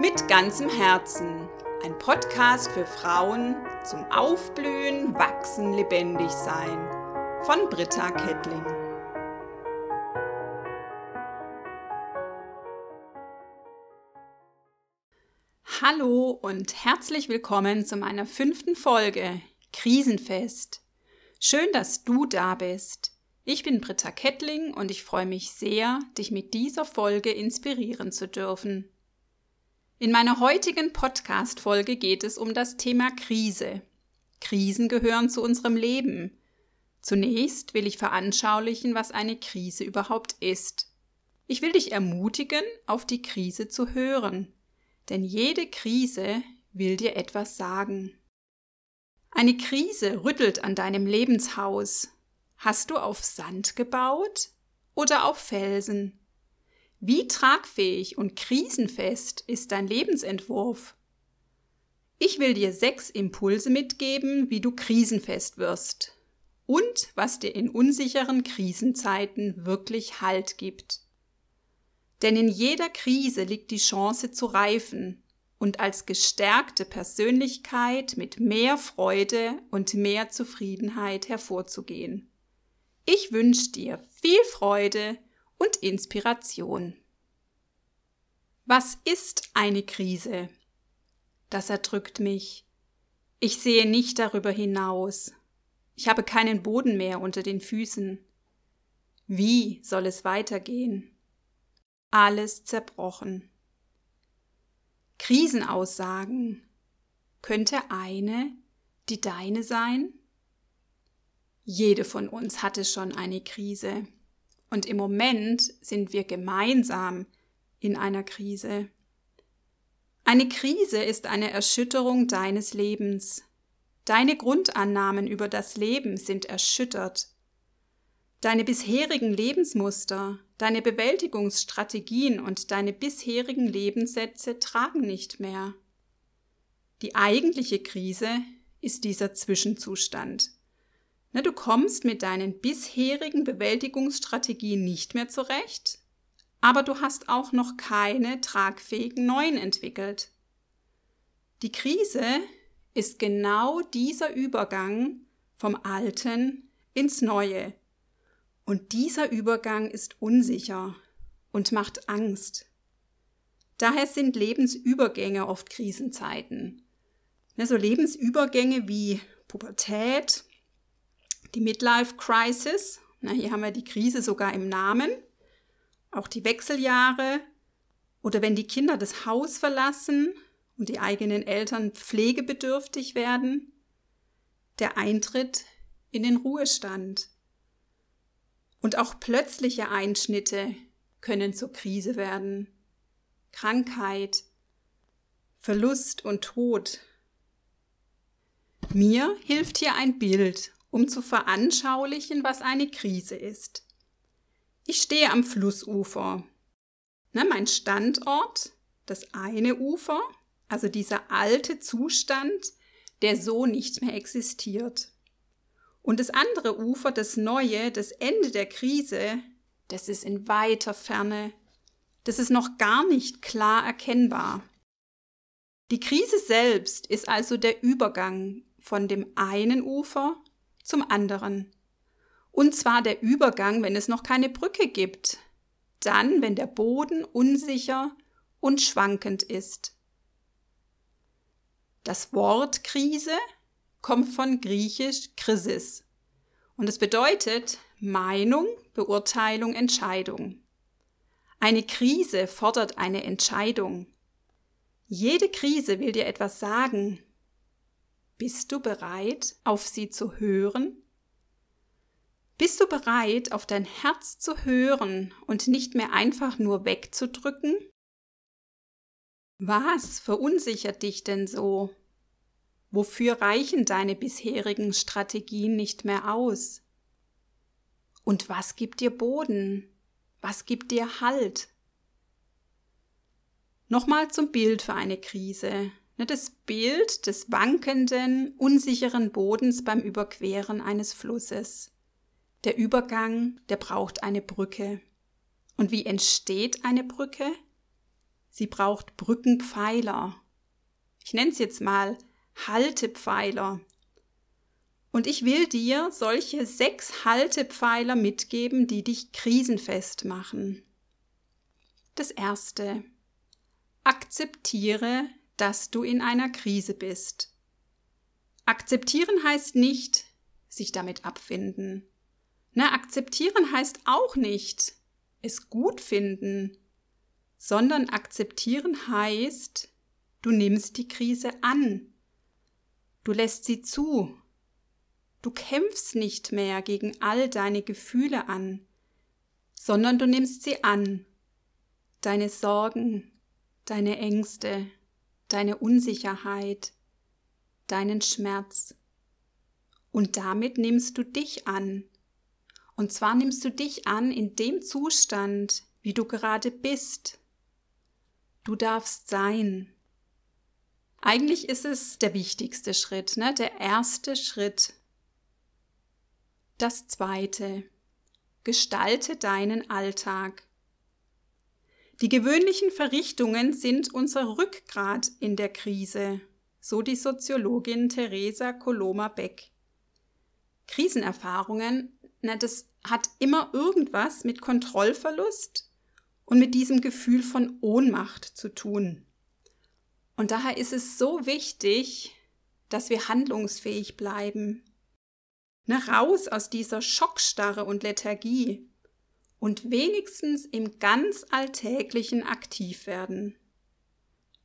Mit ganzem Herzen. Ein Podcast für Frauen zum Aufblühen, Wachsen, Lebendig sein. Von Britta Kettling. Hallo und herzlich willkommen zu meiner fünften Folge Krisenfest. Schön, dass du da bist. Ich bin Britta Kettling und ich freue mich sehr, dich mit dieser Folge inspirieren zu dürfen. In meiner heutigen Podcast-Folge geht es um das Thema Krise. Krisen gehören zu unserem Leben. Zunächst will ich veranschaulichen, was eine Krise überhaupt ist. Ich will dich ermutigen, auf die Krise zu hören. Denn jede Krise will dir etwas sagen. Eine Krise rüttelt an deinem Lebenshaus, Hast du auf Sand gebaut oder auf Felsen? Wie tragfähig und krisenfest ist dein Lebensentwurf? Ich will dir sechs Impulse mitgeben, wie du krisenfest wirst und was dir in unsicheren Krisenzeiten wirklich Halt gibt. Denn in jeder Krise liegt die Chance zu reifen und als gestärkte Persönlichkeit mit mehr Freude und mehr Zufriedenheit hervorzugehen. Ich wünsche dir viel Freude und Inspiration. Was ist eine Krise? Das erdrückt mich. Ich sehe nicht darüber hinaus. Ich habe keinen Boden mehr unter den Füßen. Wie soll es weitergehen? Alles zerbrochen. Krisenaussagen. Könnte eine die deine sein? Jede von uns hatte schon eine Krise. Und im Moment sind wir gemeinsam in einer Krise. Eine Krise ist eine Erschütterung deines Lebens. Deine Grundannahmen über das Leben sind erschüttert. Deine bisherigen Lebensmuster, deine Bewältigungsstrategien und deine bisherigen Lebenssätze tragen nicht mehr. Die eigentliche Krise ist dieser Zwischenzustand. Du kommst mit deinen bisherigen Bewältigungsstrategien nicht mehr zurecht, aber du hast auch noch keine tragfähigen neuen entwickelt. Die Krise ist genau dieser Übergang vom Alten ins Neue. Und dieser Übergang ist unsicher und macht Angst. Daher sind Lebensübergänge oft Krisenzeiten. So Lebensübergänge wie Pubertät, die Midlife Crisis. Na, hier haben wir die Krise sogar im Namen. Auch die Wechseljahre oder wenn die Kinder das Haus verlassen und die eigenen Eltern pflegebedürftig werden. Der Eintritt in den Ruhestand. Und auch plötzliche Einschnitte können zur Krise werden. Krankheit, Verlust und Tod. Mir hilft hier ein Bild um zu veranschaulichen, was eine Krise ist. Ich stehe am Flussufer. Ne, mein Standort, das eine Ufer, also dieser alte Zustand, der so nicht mehr existiert. Und das andere Ufer, das neue, das Ende der Krise, das ist in weiter Ferne. Das ist noch gar nicht klar erkennbar. Die Krise selbst ist also der Übergang von dem einen Ufer zum anderen. Und zwar der Übergang, wenn es noch keine Brücke gibt. Dann, wenn der Boden unsicher und schwankend ist. Das Wort Krise kommt von griechisch Krisis und es bedeutet Meinung, Beurteilung, Entscheidung. Eine Krise fordert eine Entscheidung. Jede Krise will dir etwas sagen, bist du bereit, auf sie zu hören? Bist du bereit, auf dein Herz zu hören und nicht mehr einfach nur wegzudrücken? Was verunsichert dich denn so? Wofür reichen deine bisherigen Strategien nicht mehr aus? Und was gibt dir Boden? Was gibt dir Halt? Nochmal zum Bild für eine Krise. Ne, das Bild des wankenden, unsicheren Bodens beim Überqueren eines Flusses. Der Übergang, der braucht eine Brücke. Und wie entsteht eine Brücke? Sie braucht Brückenpfeiler. Ich nenne es jetzt mal Haltepfeiler. Und ich will dir solche sechs Haltepfeiler mitgeben, die dich krisenfest machen. Das erste. Akzeptiere, dass du in einer Krise bist. Akzeptieren heißt nicht, sich damit abfinden. Na, akzeptieren heißt auch nicht, es gut finden, sondern akzeptieren heißt, du nimmst die Krise an. Du lässt sie zu. Du kämpfst nicht mehr gegen all deine Gefühle an, sondern du nimmst sie an. Deine Sorgen, deine Ängste, deine Unsicherheit, deinen Schmerz. Und damit nimmst du dich an. Und zwar nimmst du dich an in dem Zustand, wie du gerade bist. Du darfst sein. Eigentlich ist es der wichtigste Schritt, ne? der erste Schritt das zweite. Gestalte deinen Alltag. Die gewöhnlichen Verrichtungen sind unser Rückgrat in der Krise, so die Soziologin Theresa Coloma-Beck. Krisenerfahrungen, na, das hat immer irgendwas mit Kontrollverlust und mit diesem Gefühl von Ohnmacht zu tun. Und daher ist es so wichtig, dass wir handlungsfähig bleiben, Ne, raus aus dieser Schockstarre und Lethargie und wenigstens im ganz Alltäglichen aktiv werden.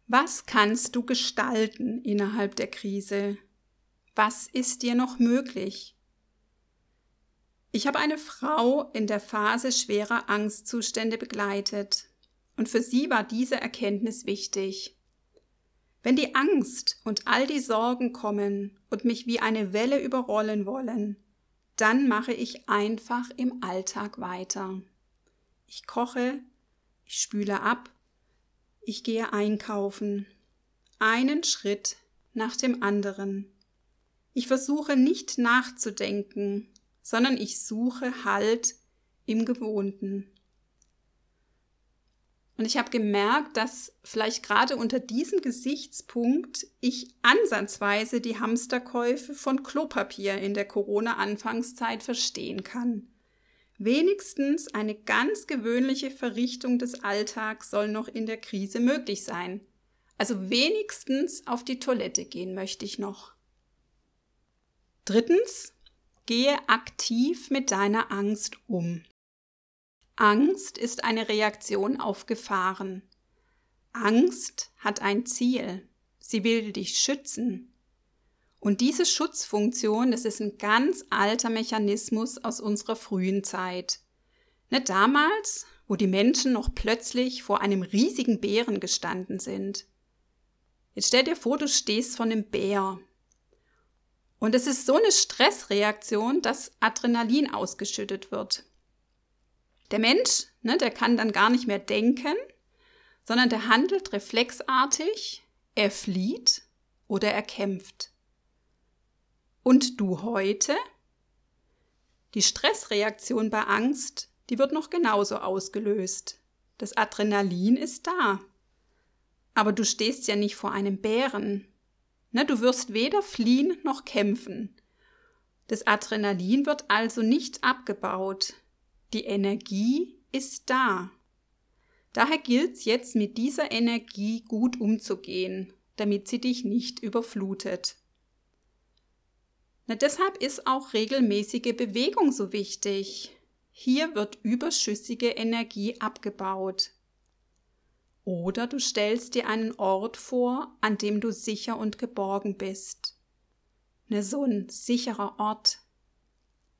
Was kannst du gestalten innerhalb der Krise? Was ist dir noch möglich? Ich habe eine Frau in der Phase schwerer Angstzustände begleitet und für sie war diese Erkenntnis wichtig. Wenn die Angst und all die Sorgen kommen und mich wie eine Welle überrollen wollen, dann mache ich einfach im Alltag weiter. Ich koche, ich spüle ab, ich gehe einkaufen, einen Schritt nach dem anderen. Ich versuche nicht nachzudenken, sondern ich suche Halt im Gewohnten. Und ich habe gemerkt, dass vielleicht gerade unter diesem Gesichtspunkt ich ansatzweise die Hamsterkäufe von Klopapier in der Corona-Anfangszeit verstehen kann. Wenigstens eine ganz gewöhnliche Verrichtung des Alltags soll noch in der Krise möglich sein. Also wenigstens auf die Toilette gehen möchte ich noch. Drittens, gehe aktiv mit deiner Angst um. Angst ist eine Reaktion auf Gefahren. Angst hat ein Ziel. Sie will dich schützen. Und diese Schutzfunktion, das ist ein ganz alter Mechanismus aus unserer frühen Zeit. Nicht damals, wo die Menschen noch plötzlich vor einem riesigen Bären gestanden sind. Jetzt stell dir vor, du stehst vor einem Bär. Und es ist so eine Stressreaktion, dass Adrenalin ausgeschüttet wird. Der Mensch, ne, der kann dann gar nicht mehr denken, sondern der handelt reflexartig, er flieht oder er kämpft. Und du heute? Die Stressreaktion bei Angst, die wird noch genauso ausgelöst. Das Adrenalin ist da. Aber du stehst ja nicht vor einem Bären. Ne, du wirst weder fliehen noch kämpfen. Das Adrenalin wird also nicht abgebaut. Die Energie ist da. Daher gilt es jetzt mit dieser Energie gut umzugehen, damit sie dich nicht überflutet. Na, deshalb ist auch regelmäßige Bewegung so wichtig. Hier wird überschüssige Energie abgebaut. Oder du stellst dir einen Ort vor, an dem du sicher und geborgen bist. Ne, so ein sicherer Ort.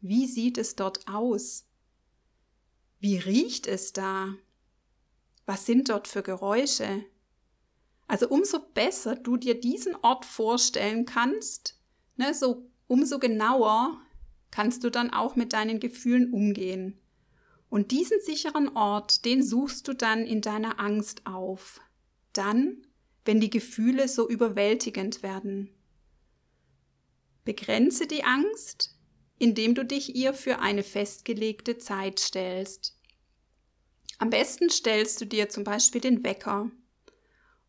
Wie sieht es dort aus? Wie riecht es da? Was sind dort für Geräusche? Also umso besser du dir diesen Ort vorstellen kannst, ne, so umso genauer kannst du dann auch mit deinen Gefühlen umgehen. Und diesen sicheren Ort, den suchst du dann in deiner Angst auf. Dann, wenn die Gefühle so überwältigend werden. Begrenze die Angst, indem du dich ihr für eine festgelegte Zeit stellst. Am besten stellst du dir zum Beispiel den Wecker.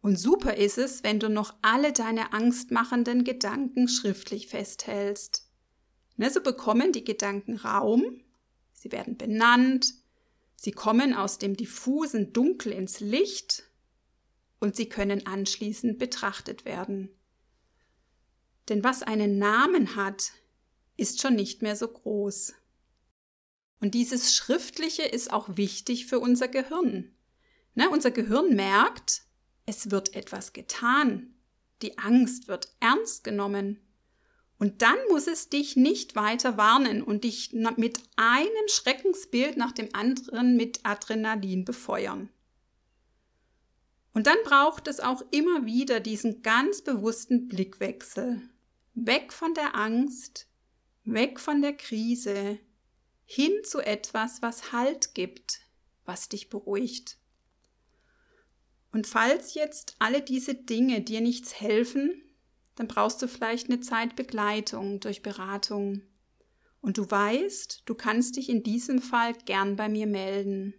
Und super ist es, wenn du noch alle deine angstmachenden Gedanken schriftlich festhältst. Ne, so bekommen die Gedanken Raum, sie werden benannt, sie kommen aus dem diffusen Dunkel ins Licht und sie können anschließend betrachtet werden. Denn was einen Namen hat, ist schon nicht mehr so groß. Und dieses Schriftliche ist auch wichtig für unser Gehirn. Ne, unser Gehirn merkt, es wird etwas getan. Die Angst wird ernst genommen. Und dann muss es dich nicht weiter warnen und dich mit einem Schreckensbild nach dem anderen mit Adrenalin befeuern. Und dann braucht es auch immer wieder diesen ganz bewussten Blickwechsel. Weg von der Angst, weg von der Krise, hin zu etwas, was Halt gibt, was dich beruhigt. Und falls jetzt alle diese Dinge dir nichts helfen, dann brauchst du vielleicht eine Zeit Begleitung durch Beratung. Und du weißt, du kannst dich in diesem Fall gern bei mir melden.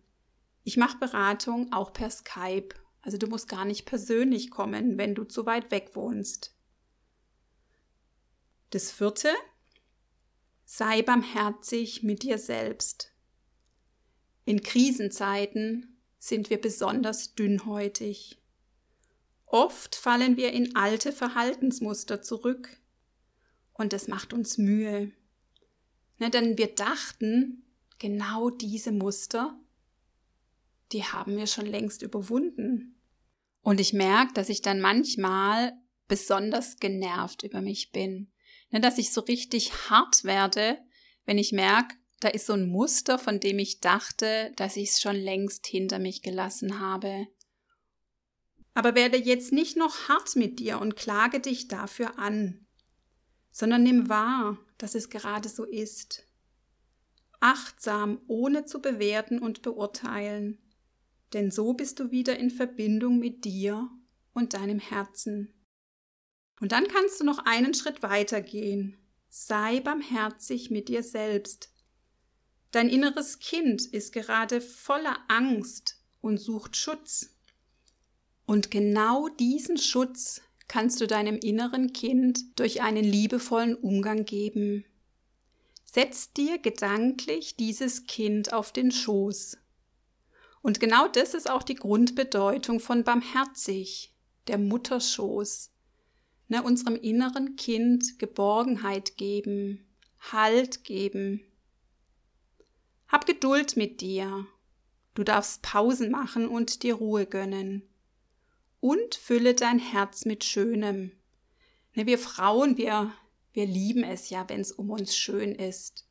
Ich mache Beratung auch per Skype, also du musst gar nicht persönlich kommen, wenn du zu weit weg wohnst. Das vierte, sei barmherzig mit dir selbst. In Krisenzeiten sind wir besonders dünnhäutig. Oft fallen wir in alte Verhaltensmuster zurück und es macht uns Mühe. Ne, denn wir dachten, genau diese Muster, die haben wir schon längst überwunden. Und ich merke, dass ich dann manchmal besonders genervt über mich bin. Ne, dass ich so richtig hart werde, wenn ich merke, da ist so ein Muster, von dem ich dachte, dass ich es schon längst hinter mich gelassen habe. Aber werde jetzt nicht noch hart mit dir und klage dich dafür an, sondern nimm wahr, dass es gerade so ist. Achtsam, ohne zu bewerten und beurteilen, denn so bist du wieder in Verbindung mit dir und deinem Herzen. Und dann kannst du noch einen Schritt weiter gehen. Sei barmherzig mit dir selbst, Dein inneres Kind ist gerade voller Angst und sucht Schutz. Und genau diesen Schutz kannst du deinem inneren Kind durch einen liebevollen Umgang geben. Setz dir gedanklich dieses Kind auf den Schoß. Und genau das ist auch die Grundbedeutung von barmherzig, der Mutterschoß. Ne, unserem inneren Kind Geborgenheit geben, Halt geben, hab Geduld mit dir. Du darfst Pausen machen und dir Ruhe gönnen. Und fülle dein Herz mit Schönem. Ne, wir Frauen, wir, wir lieben es ja, wenn es um uns schön ist.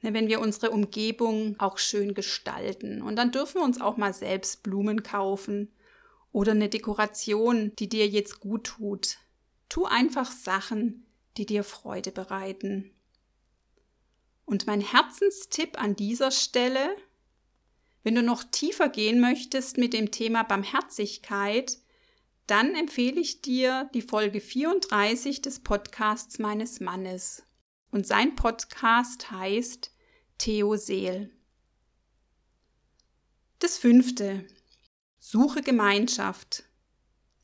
Ne, wenn wir unsere Umgebung auch schön gestalten. Und dann dürfen wir uns auch mal selbst Blumen kaufen oder eine Dekoration, die dir jetzt gut tut. Tu einfach Sachen, die dir Freude bereiten. Und mein Herzenstipp an dieser Stelle, wenn du noch tiefer gehen möchtest mit dem Thema Barmherzigkeit, dann empfehle ich dir die Folge 34 des Podcasts meines Mannes. Und sein Podcast heißt Theo Seel. Das fünfte. Suche Gemeinschaft.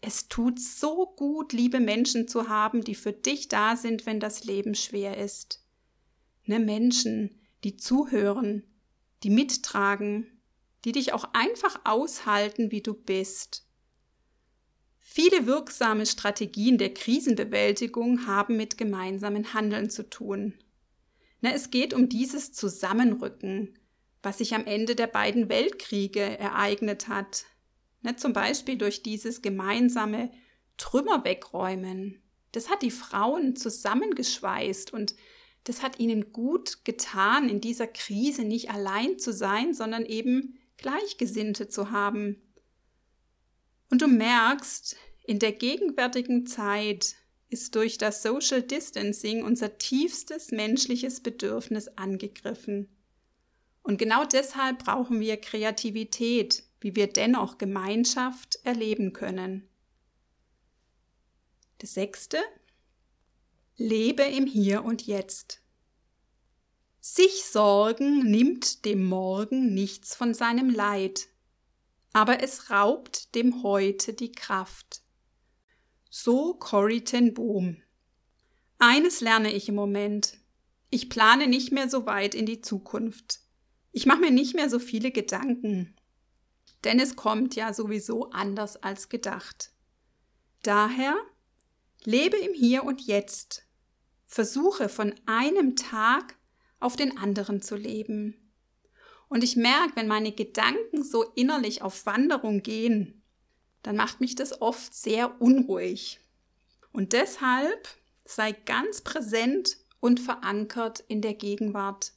Es tut so gut, liebe Menschen zu haben, die für dich da sind, wenn das Leben schwer ist ne, Menschen, die zuhören, die mittragen, die dich auch einfach aushalten, wie du bist. Viele wirksame Strategien der Krisenbewältigung haben mit gemeinsamen Handeln zu tun. Ne, es geht um dieses Zusammenrücken, was sich am Ende der beiden Weltkriege ereignet hat. Ne, zum Beispiel durch dieses gemeinsame Trümmer wegräumen. Das hat die Frauen zusammengeschweißt und das hat ihnen gut getan, in dieser Krise nicht allein zu sein, sondern eben Gleichgesinnte zu haben. Und du merkst, in der gegenwärtigen Zeit ist durch das Social Distancing unser tiefstes menschliches Bedürfnis angegriffen. Und genau deshalb brauchen wir Kreativität, wie wir dennoch Gemeinschaft erleben können. Das sechste, Lebe im Hier und Jetzt. Sich sorgen nimmt dem Morgen nichts von seinem Leid. aber es raubt dem Heute die Kraft. So Corrie ten Boom. Eines lerne ich im Moment. Ich plane nicht mehr so weit in die Zukunft. Ich mache mir nicht mehr so viele Gedanken. Denn es kommt ja sowieso anders als gedacht. Daher lebe im Hier und Jetzt. Versuche von einem Tag auf den anderen zu leben. Und ich merke, wenn meine Gedanken so innerlich auf Wanderung gehen, dann macht mich das oft sehr unruhig. Und deshalb sei ganz präsent und verankert in der Gegenwart.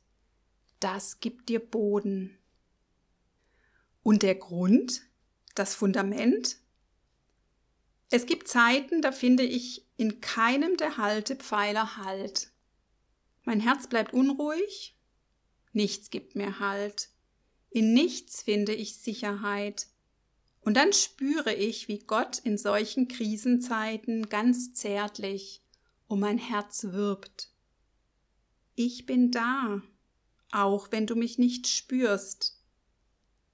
Das gibt dir Boden. Und der Grund, das Fundament? Es gibt Zeiten, da finde ich in keinem der Haltepfeiler Halt. Mein Herz bleibt unruhig, Nichts gibt mir Halt. In nichts finde ich Sicherheit. Und dann spüre ich, wie Gott in solchen Krisenzeiten ganz zärtlich um mein Herz wirbt. Ich bin da, auch wenn du mich nicht spürst.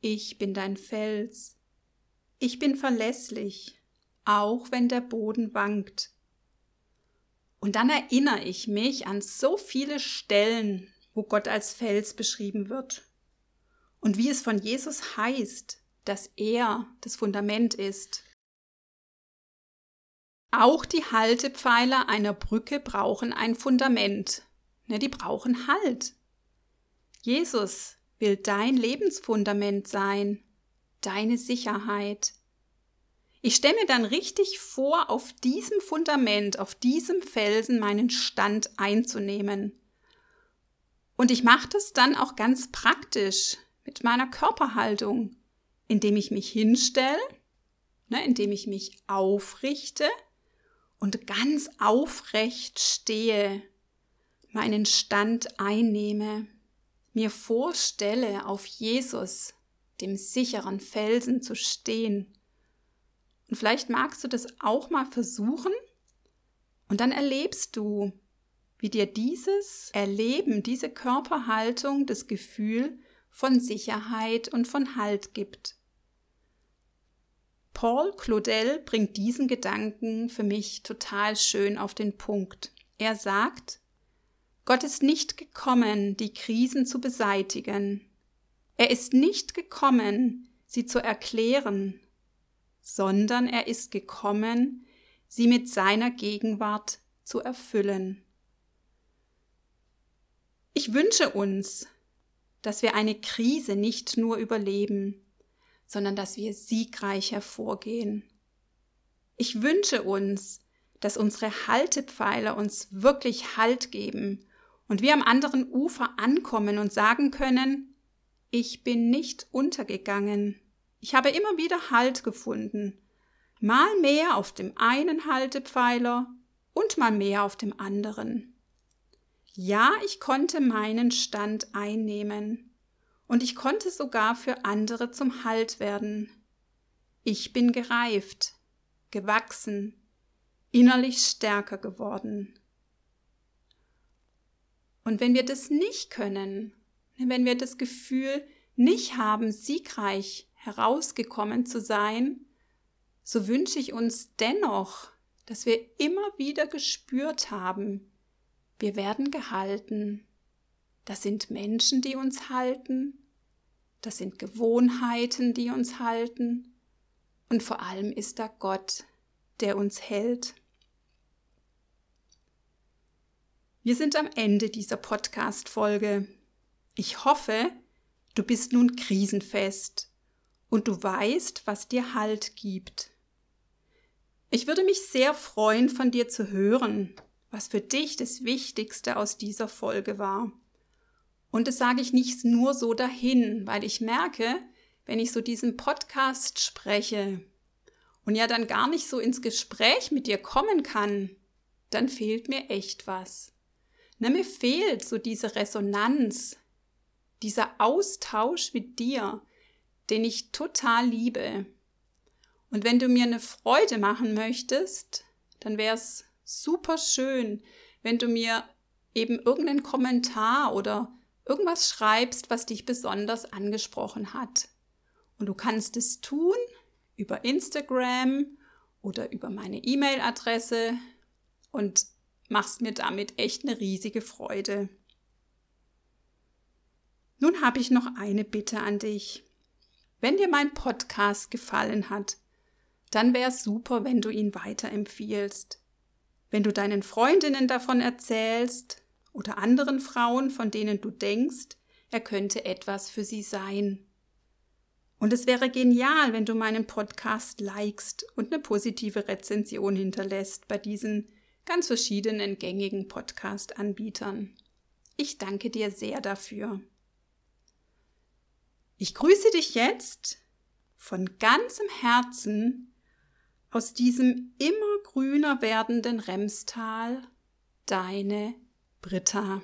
Ich bin dein Fels. Ich bin verlässlich, auch wenn der Boden wankt. Und dann erinnere ich mich an so viele Stellen, wo Gott als Fels beschrieben wird. Und wie es von Jesus heißt, dass er das Fundament ist. Auch die Haltepfeiler einer Brücke brauchen ein Fundament. Ne, die brauchen Halt. Jesus will dein Lebensfundament sein, deine Sicherheit. Ich stelle mir dann richtig vor, auf diesem Fundament, auf diesem Felsen meinen Stand einzunehmen. Und ich mache das dann auch ganz praktisch mit meiner Körperhaltung, indem ich mich hinstelle, ne, indem ich mich aufrichte und ganz aufrecht stehe, meinen Stand einnehme, mir vorstelle, auf Jesus, dem sicheren Felsen zu stehen. Und vielleicht magst du das auch mal versuchen und dann erlebst du, wie dir dieses Erleben, diese Körperhaltung das Gefühl von Sicherheit und von Halt gibt. Paul Claudel bringt diesen Gedanken für mich total schön auf den Punkt. Er sagt, Gott ist nicht gekommen, die Krisen zu beseitigen. Er ist nicht gekommen, sie zu erklären, sondern er ist gekommen, sie mit seiner Gegenwart zu erfüllen. Ich wünsche uns, dass wir eine Krise nicht nur überleben, sondern dass wir siegreich hervorgehen. Ich wünsche uns, dass unsere Haltepfeiler uns wirklich Halt geben und wir am anderen Ufer ankommen und sagen können, ich bin nicht untergegangen. Ich habe immer wieder Halt gefunden, mal mehr auf dem einen Haltepfeiler und mal mehr auf dem anderen. Ja, ich konnte meinen Stand einnehmen und ich konnte sogar für andere zum Halt werden. Ich bin gereift, gewachsen, innerlich stärker geworden. Und wenn wir das nicht können, wenn wir das Gefühl nicht haben, siegreich herausgekommen zu sein, so wünsche ich uns dennoch, dass wir immer wieder gespürt haben, wir werden gehalten. Das sind Menschen, die uns halten. Das sind Gewohnheiten, die uns halten. Und vor allem ist da Gott, der uns hält. Wir sind am Ende dieser Podcast-Folge. Ich hoffe, du bist nun krisenfest und du weißt, was dir Halt gibt. Ich würde mich sehr freuen, von dir zu hören, was für dich das Wichtigste aus dieser Folge war. Und das sage ich nicht nur so dahin, weil ich merke, wenn ich so diesen Podcast spreche und ja dann gar nicht so ins Gespräch mit dir kommen kann, dann fehlt mir echt was. Na, mir fehlt so diese Resonanz, dieser Austausch mit dir, den ich total liebe. Und wenn du mir eine Freude machen möchtest, dann wäre es super schön, wenn du mir eben irgendeinen Kommentar oder irgendwas schreibst, was dich besonders angesprochen hat. Und du kannst es tun über Instagram oder über meine E-Mail-Adresse und machst mir damit echt eine riesige Freude. Nun habe ich noch eine Bitte an dich. Wenn dir mein Podcast gefallen hat, dann wäre es super, wenn du ihn weiterempfiehlst. Wenn du deinen Freundinnen davon erzählst oder anderen Frauen, von denen du denkst, er könnte etwas für sie sein. Und es wäre genial, wenn du meinen Podcast likest und eine positive Rezension hinterlässt bei diesen ganz verschiedenen gängigen Podcast-Anbietern. Ich danke dir sehr dafür. Ich grüße dich jetzt von ganzem Herzen aus diesem immer grüner werdenden Remstal, deine Britta.